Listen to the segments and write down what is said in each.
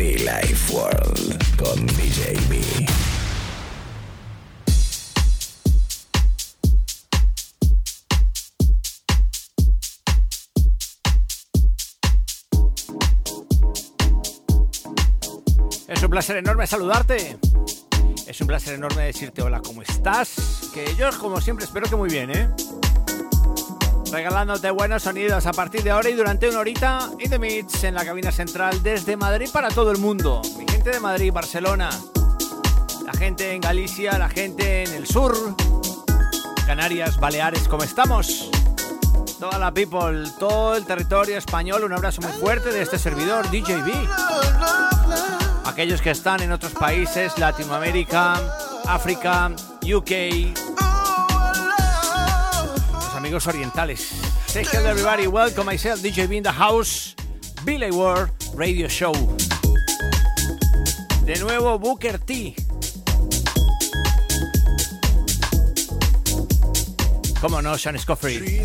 Life World con DJ. Es un placer enorme saludarte. Es un placer enorme decirte hola, ¿cómo estás? Que yo, como siempre, espero que muy bien, ¿eh? Regalándote buenos sonidos a partir de ahora y durante una horita y The Mix en la cabina central desde Madrid para todo el mundo. Mi gente de Madrid, Barcelona, la gente en Galicia, la gente en el sur, Canarias, Baleares, ¿cómo estamos? Toda la people, todo el territorio español, un abrazo muy fuerte de este servidor, DJB aquellos que están en otros países, Latinoamérica, África, UK, amigos orientales. Say hello everybody, welcome myself, DJ B in the house, Billy World Radio Show. De nuevo Booker T. ¿Cómo no, Sean Scoffrey?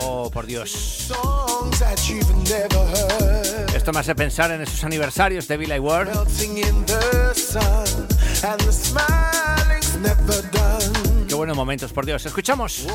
Oh, por Dios. Esto me hace pensar en esos aniversarios de Billy Ward. Momentos, por Dios. Escuchamos.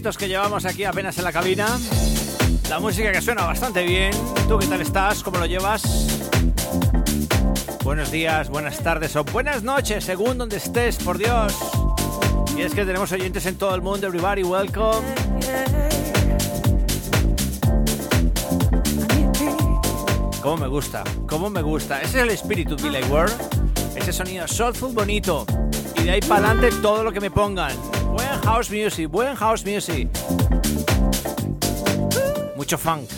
Minutitos que llevamos aquí apenas en la cabina. La música que suena bastante bien. ¿Tú qué tal estás? ¿Cómo lo llevas? Buenos días, buenas tardes o buenas noches, según donde estés, por Dios. Y es que tenemos oyentes en todo el mundo. Everybody, welcome. Cómo me gusta, cómo me gusta. Ese es el espíritu de Billy World. Ese sonido soulful bonito. Y de ahí para adelante todo lo que me pongan. House music, buen house music. Mucho funk.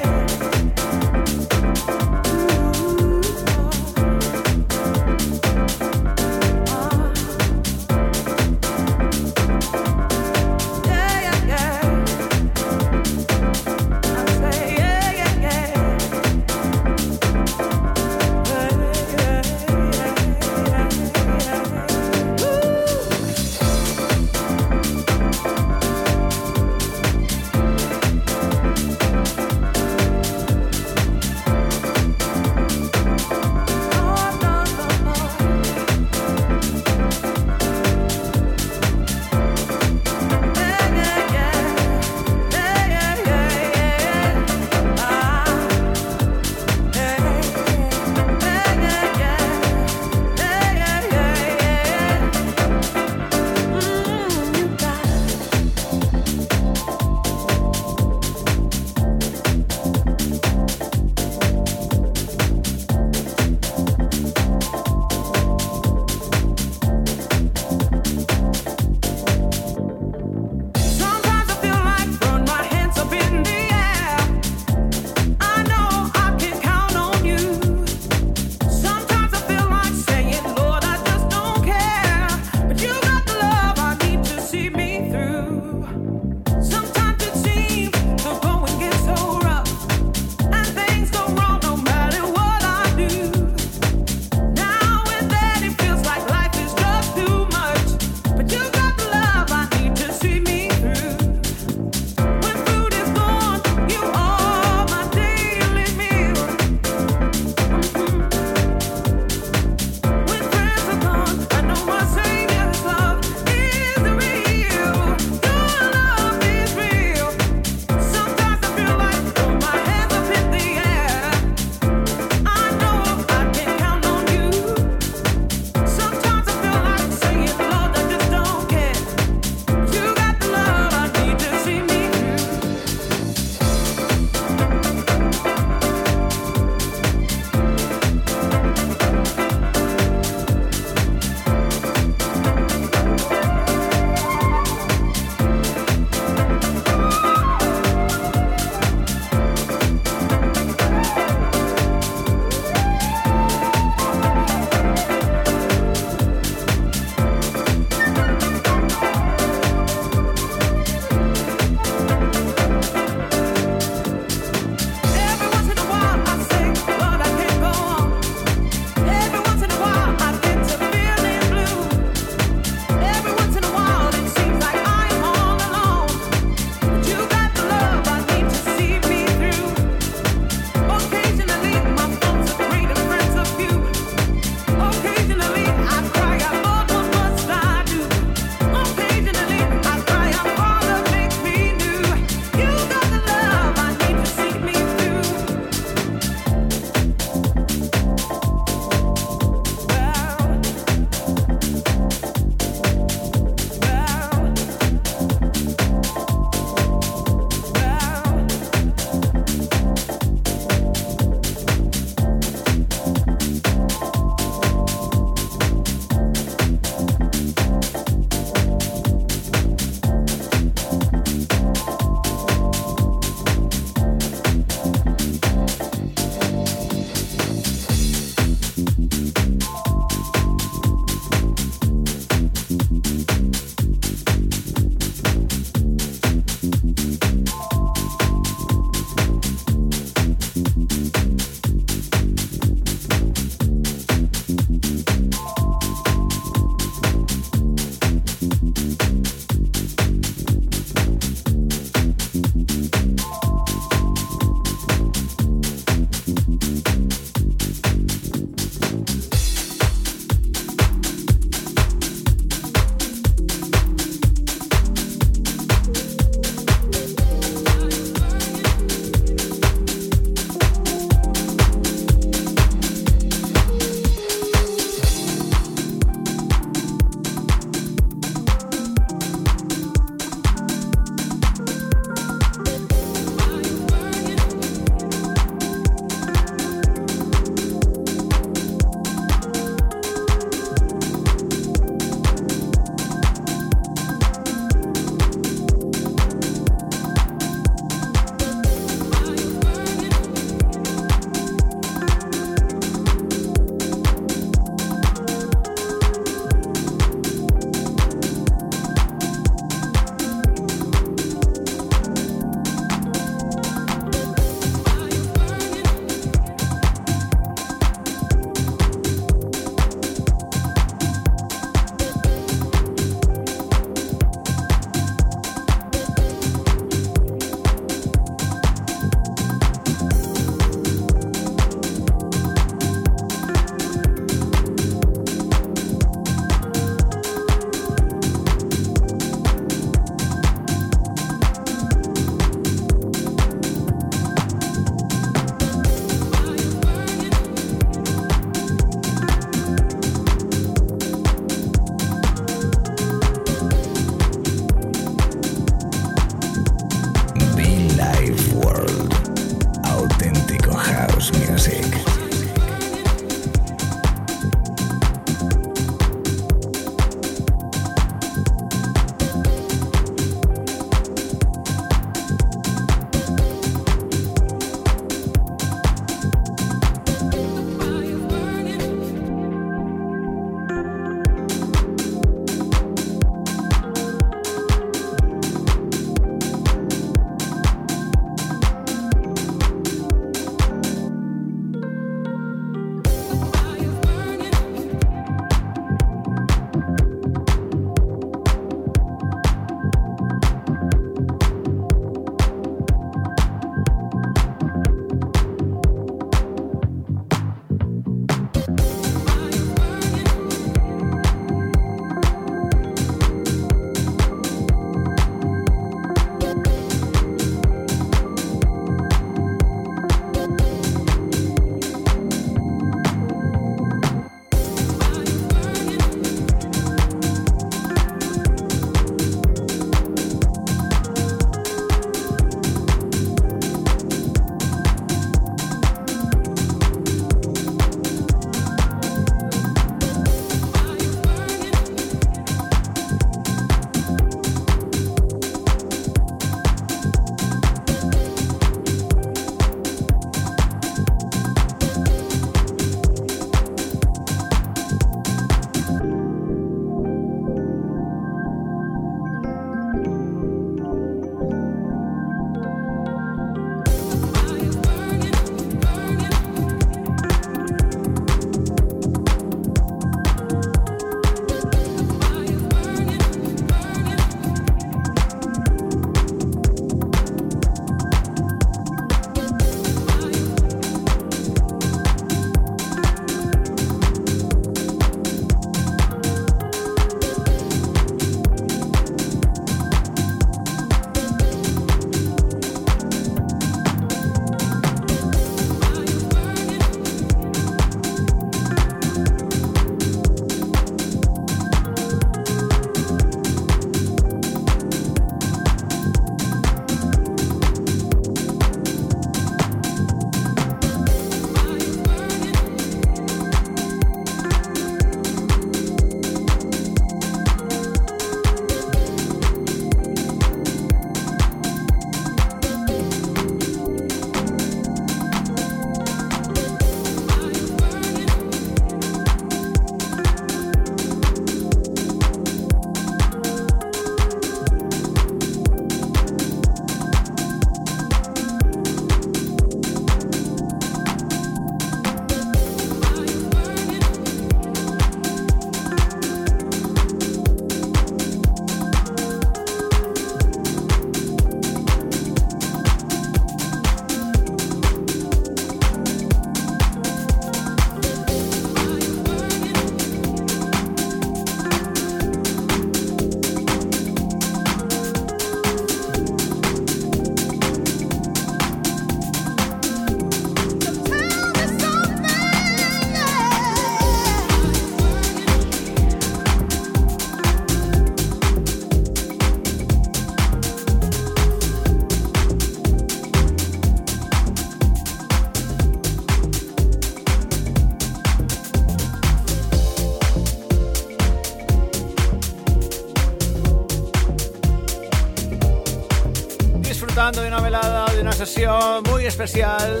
Muy especial,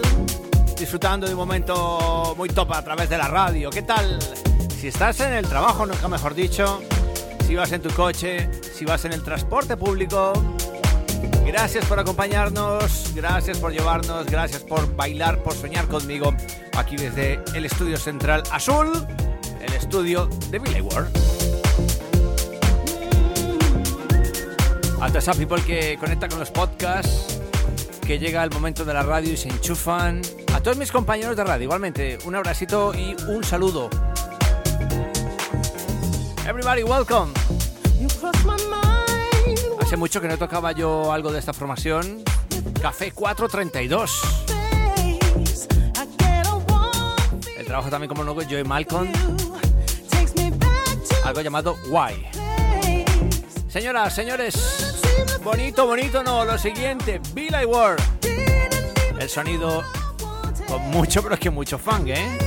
disfrutando de un momento muy top a través de la radio. ¿Qué tal? Si estás en el trabajo, nunca mejor dicho, si vas en tu coche, si vas en el transporte público, gracias por acompañarnos, gracias por llevarnos, gracias por bailar, por soñar conmigo aquí desde el estudio central azul, el estudio de Billy Ward. A esos people que conecta con los podcasts, que llega el momento de la radio y se enchufan. A todos mis compañeros de radio, igualmente, un abracito y un saludo. Everybody, welcome. Hace mucho que no tocaba yo algo de esta formación. Café 432. El trabajo también como nuevo Joey Malcolm. Algo llamado Why. Señoras, señores, bonito, bonito no, lo siguiente, Billy Ward. El sonido con mucho, pero es que mucho funk, ¿eh?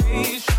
I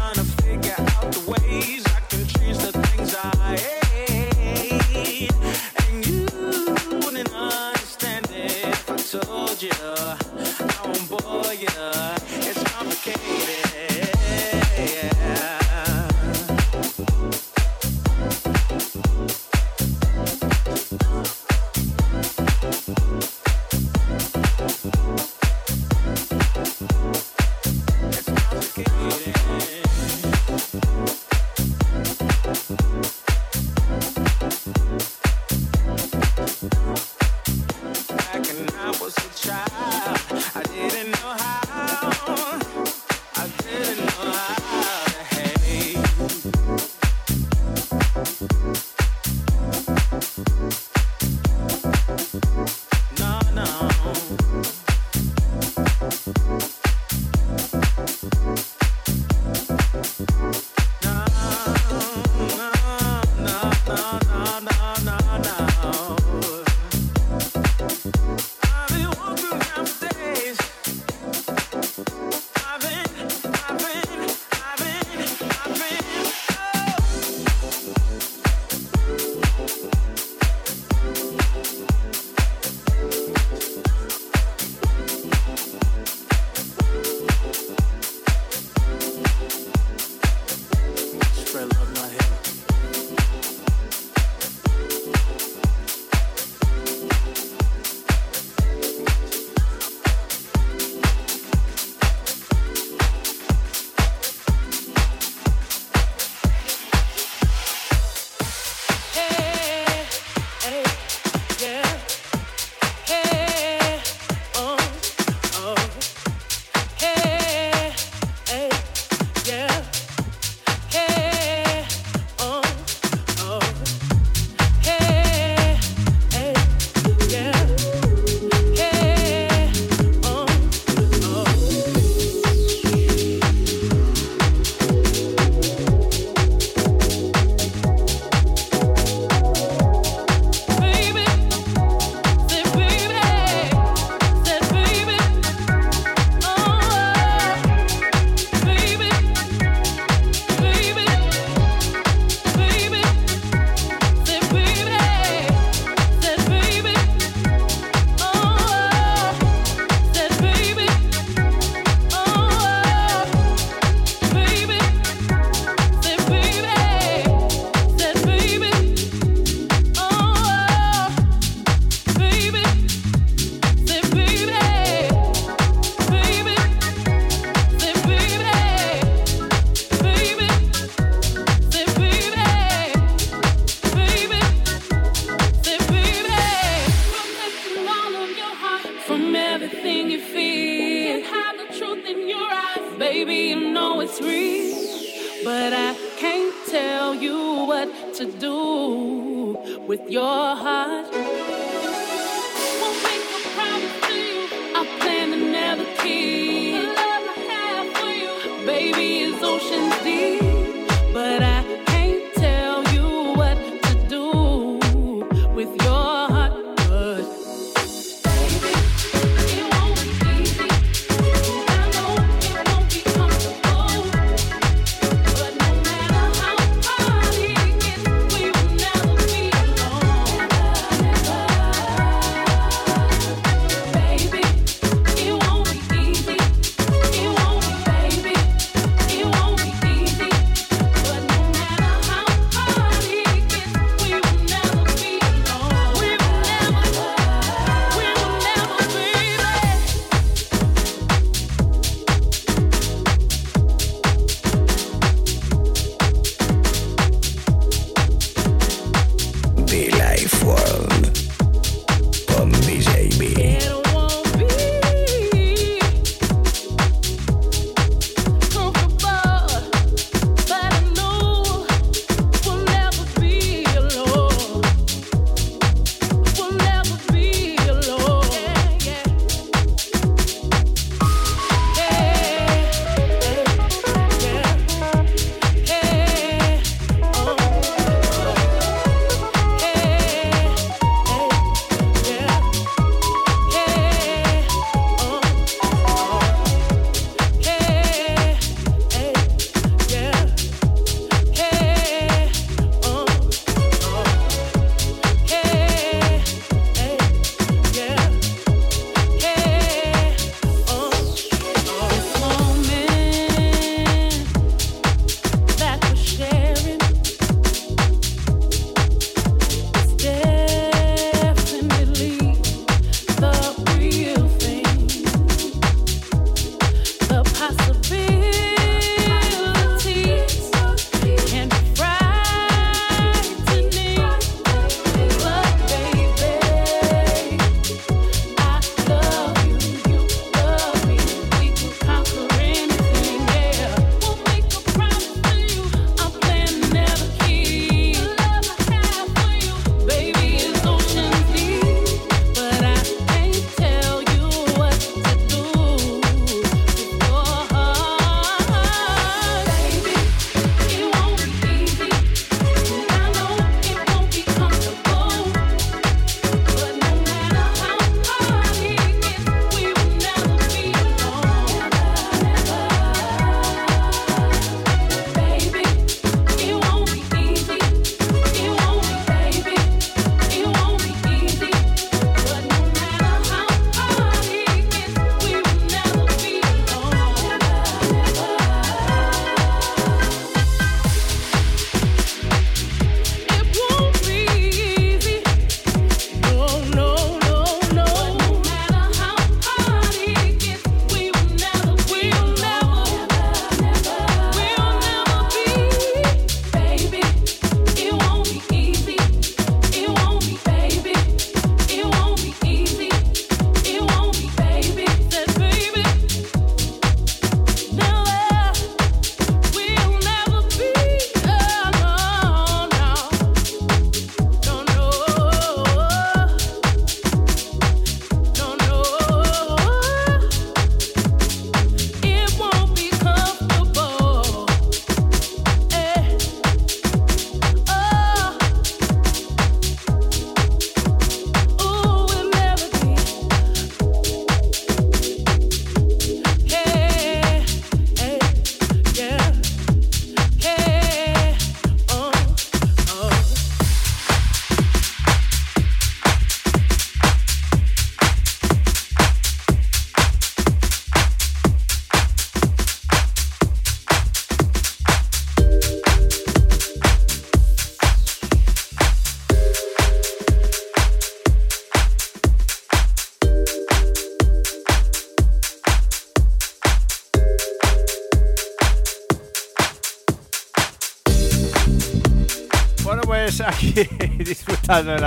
en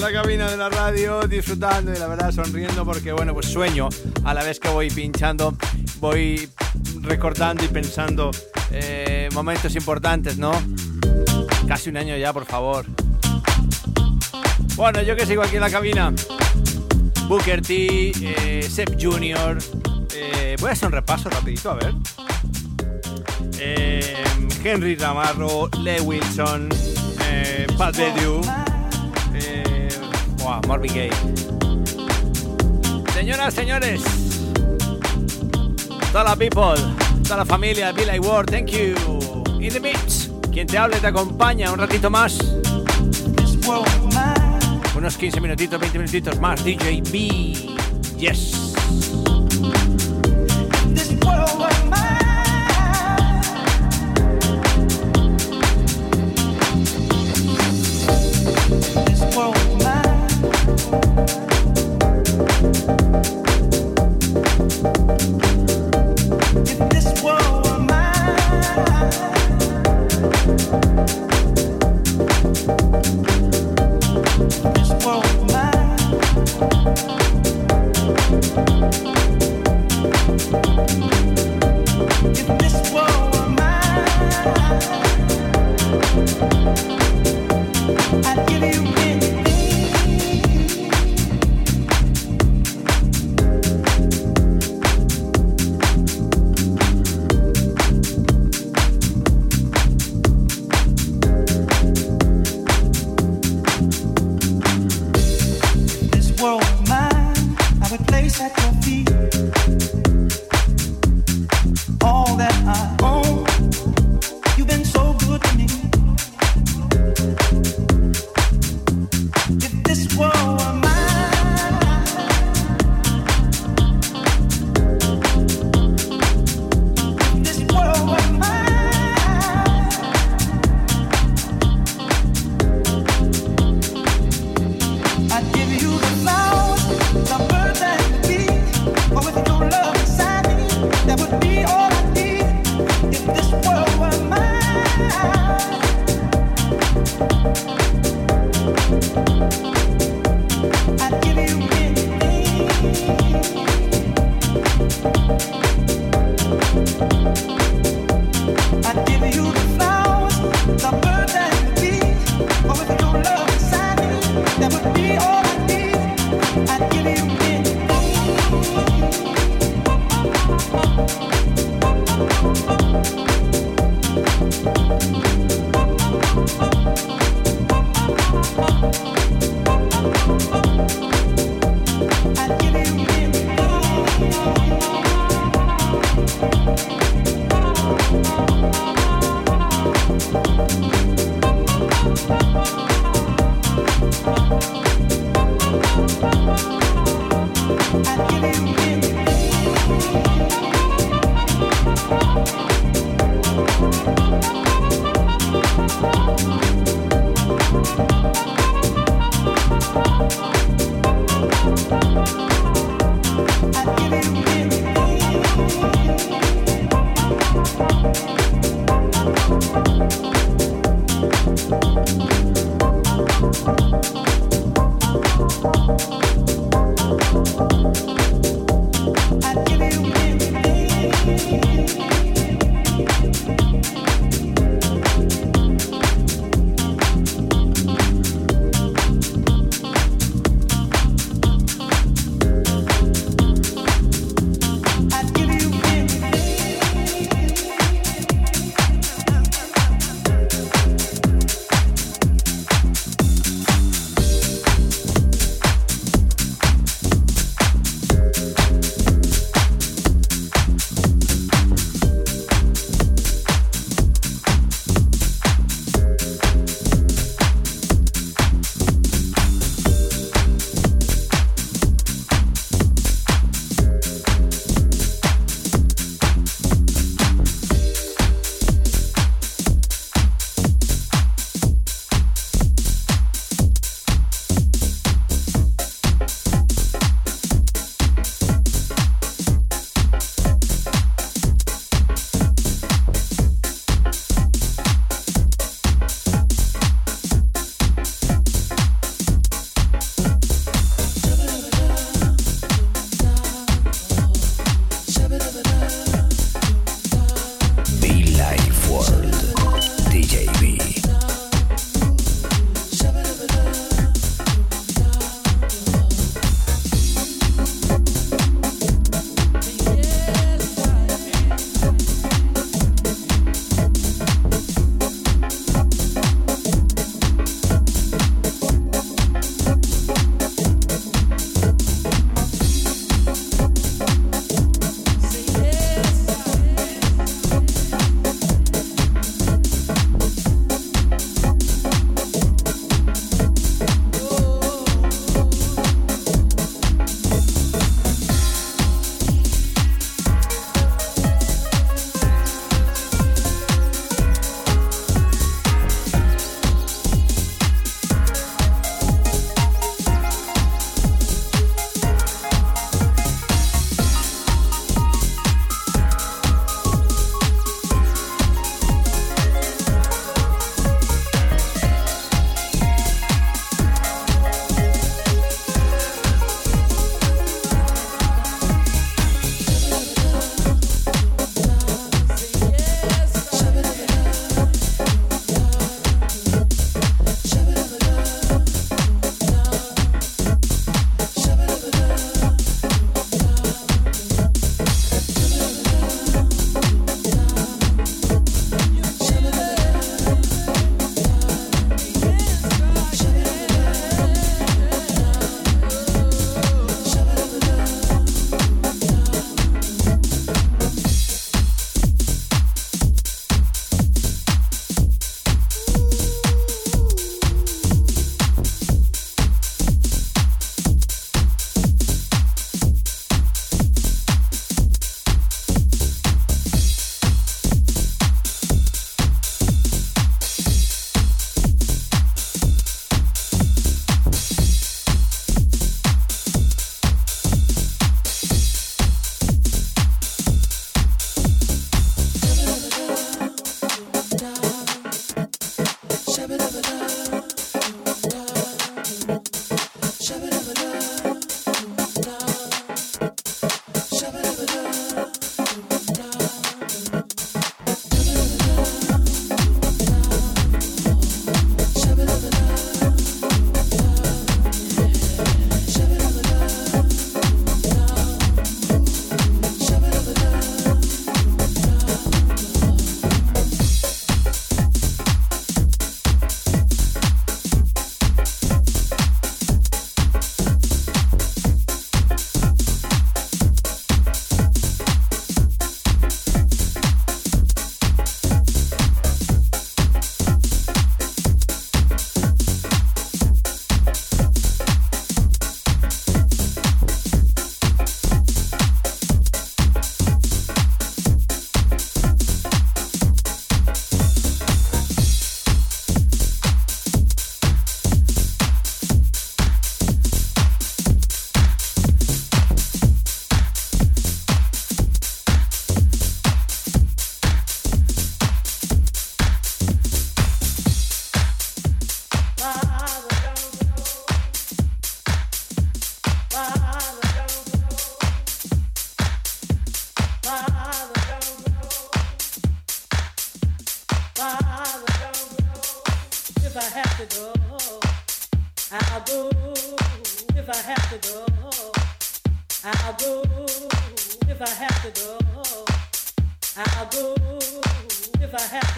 la, cabina de la radio, disfrutando y la verdad sonriendo porque, bueno, pues sueño a la vez que voy pinchando, voy recordando y pensando eh, momentos importantes, ¿no? Casi un año ya, por favor. Bueno, yo que sigo aquí en la cabina. Booker T, eh, Sep Jr. Eh, voy a hacer un repaso rapidito, a ver. Eh, Henry Ramarro, Le Wilson, eh, Pat Bedew, Marvin Gaye. Señoras, señores, toda la people, toda la familia, Billy Ward, thank you. In the mix, quien te hable te acompaña un ratito más. Unos 15 minutitos, 20 minutitos más, DJ B. Yes.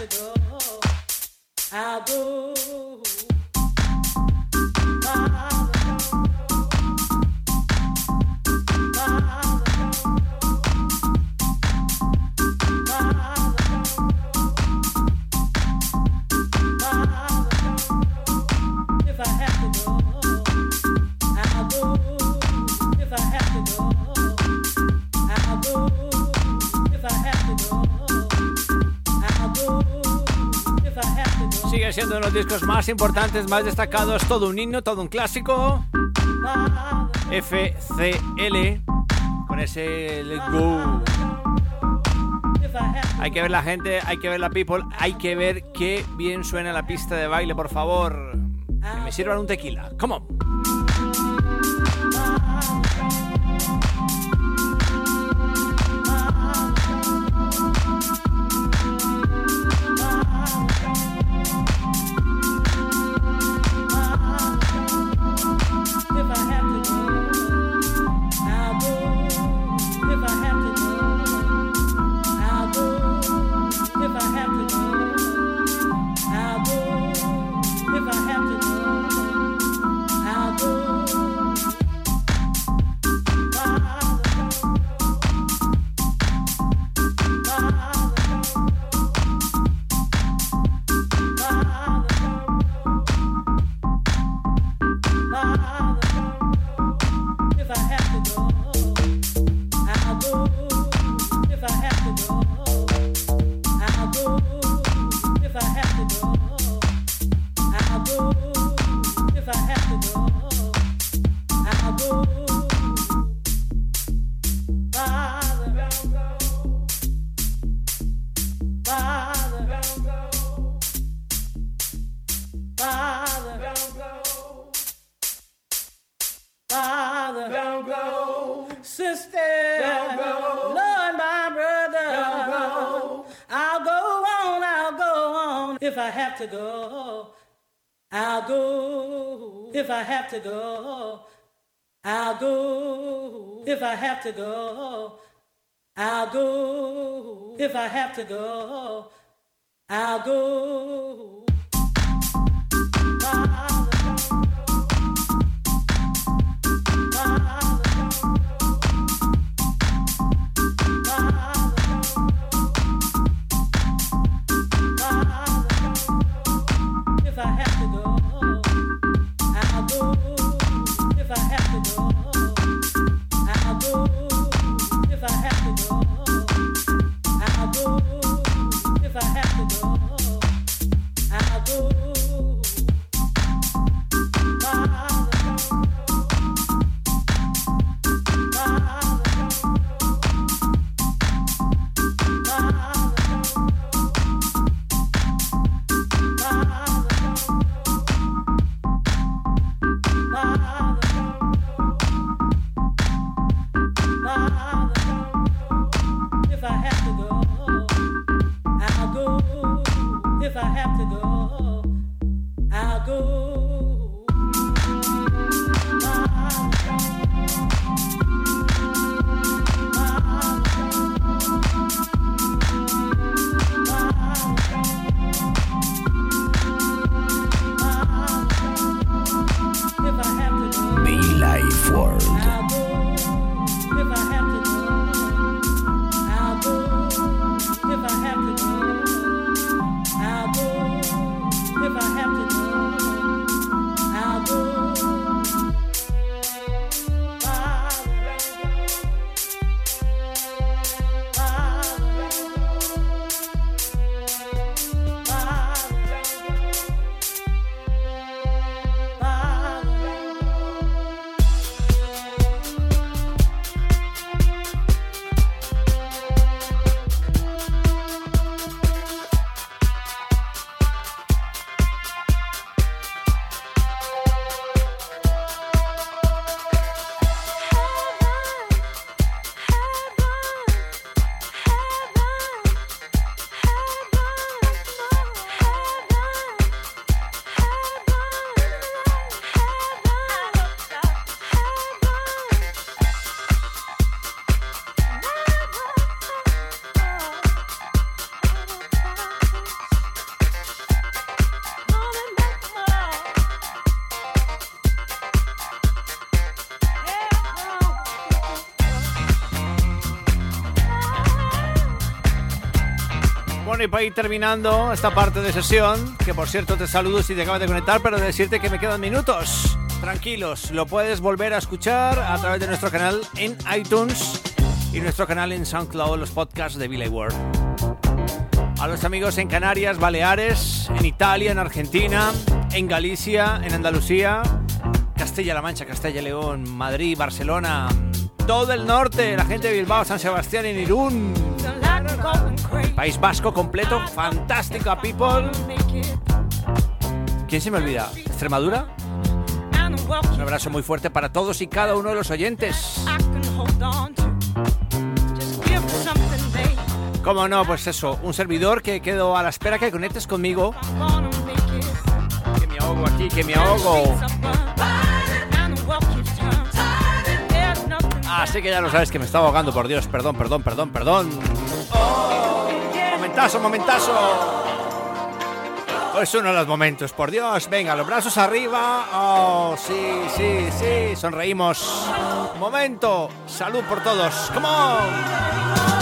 door. Discos más importantes, más destacados, todo un himno, todo un clásico. FCL, con ese Let's Go. Hay que ver la gente, hay que ver la people, hay que ver qué bien suena la pista de baile, por favor. Que me sirvan un tequila. Come on. Have to go, I'll go. If I have to go, I'll go. If I have to go, I'll go. Bueno, y para ir terminando esta parte de sesión, que por cierto te saludo si te acabas de conectar, pero de decirte que me quedan minutos. Tranquilos, lo puedes volver a escuchar a través de nuestro canal en iTunes y nuestro canal en SoundCloud, los podcasts de Billy World. A los amigos en Canarias, Baleares, en Italia, en Argentina, en Galicia, en Andalucía, Castilla-La Mancha, Castilla-León, Madrid, Barcelona, todo el norte, la gente de Bilbao, San Sebastián, en Irún, País Vasco completo, fantástica people. ¿Quién se me olvida? ¿Extremadura? Un abrazo muy fuerte para todos y cada uno de los oyentes. ¿Cómo no? Pues eso, un servidor que quedo a la espera que conectes conmigo. Que me ahogo aquí, que me ahogo. Así que ya lo sabes que me estaba ahogando, por Dios. Perdón, perdón, perdón, perdón. Momentazo, momentazo. Es uno de los momentos, por Dios. Venga, los brazos arriba. Oh, sí, sí, sí. Sonreímos. Momento. Salud por todos. Come on.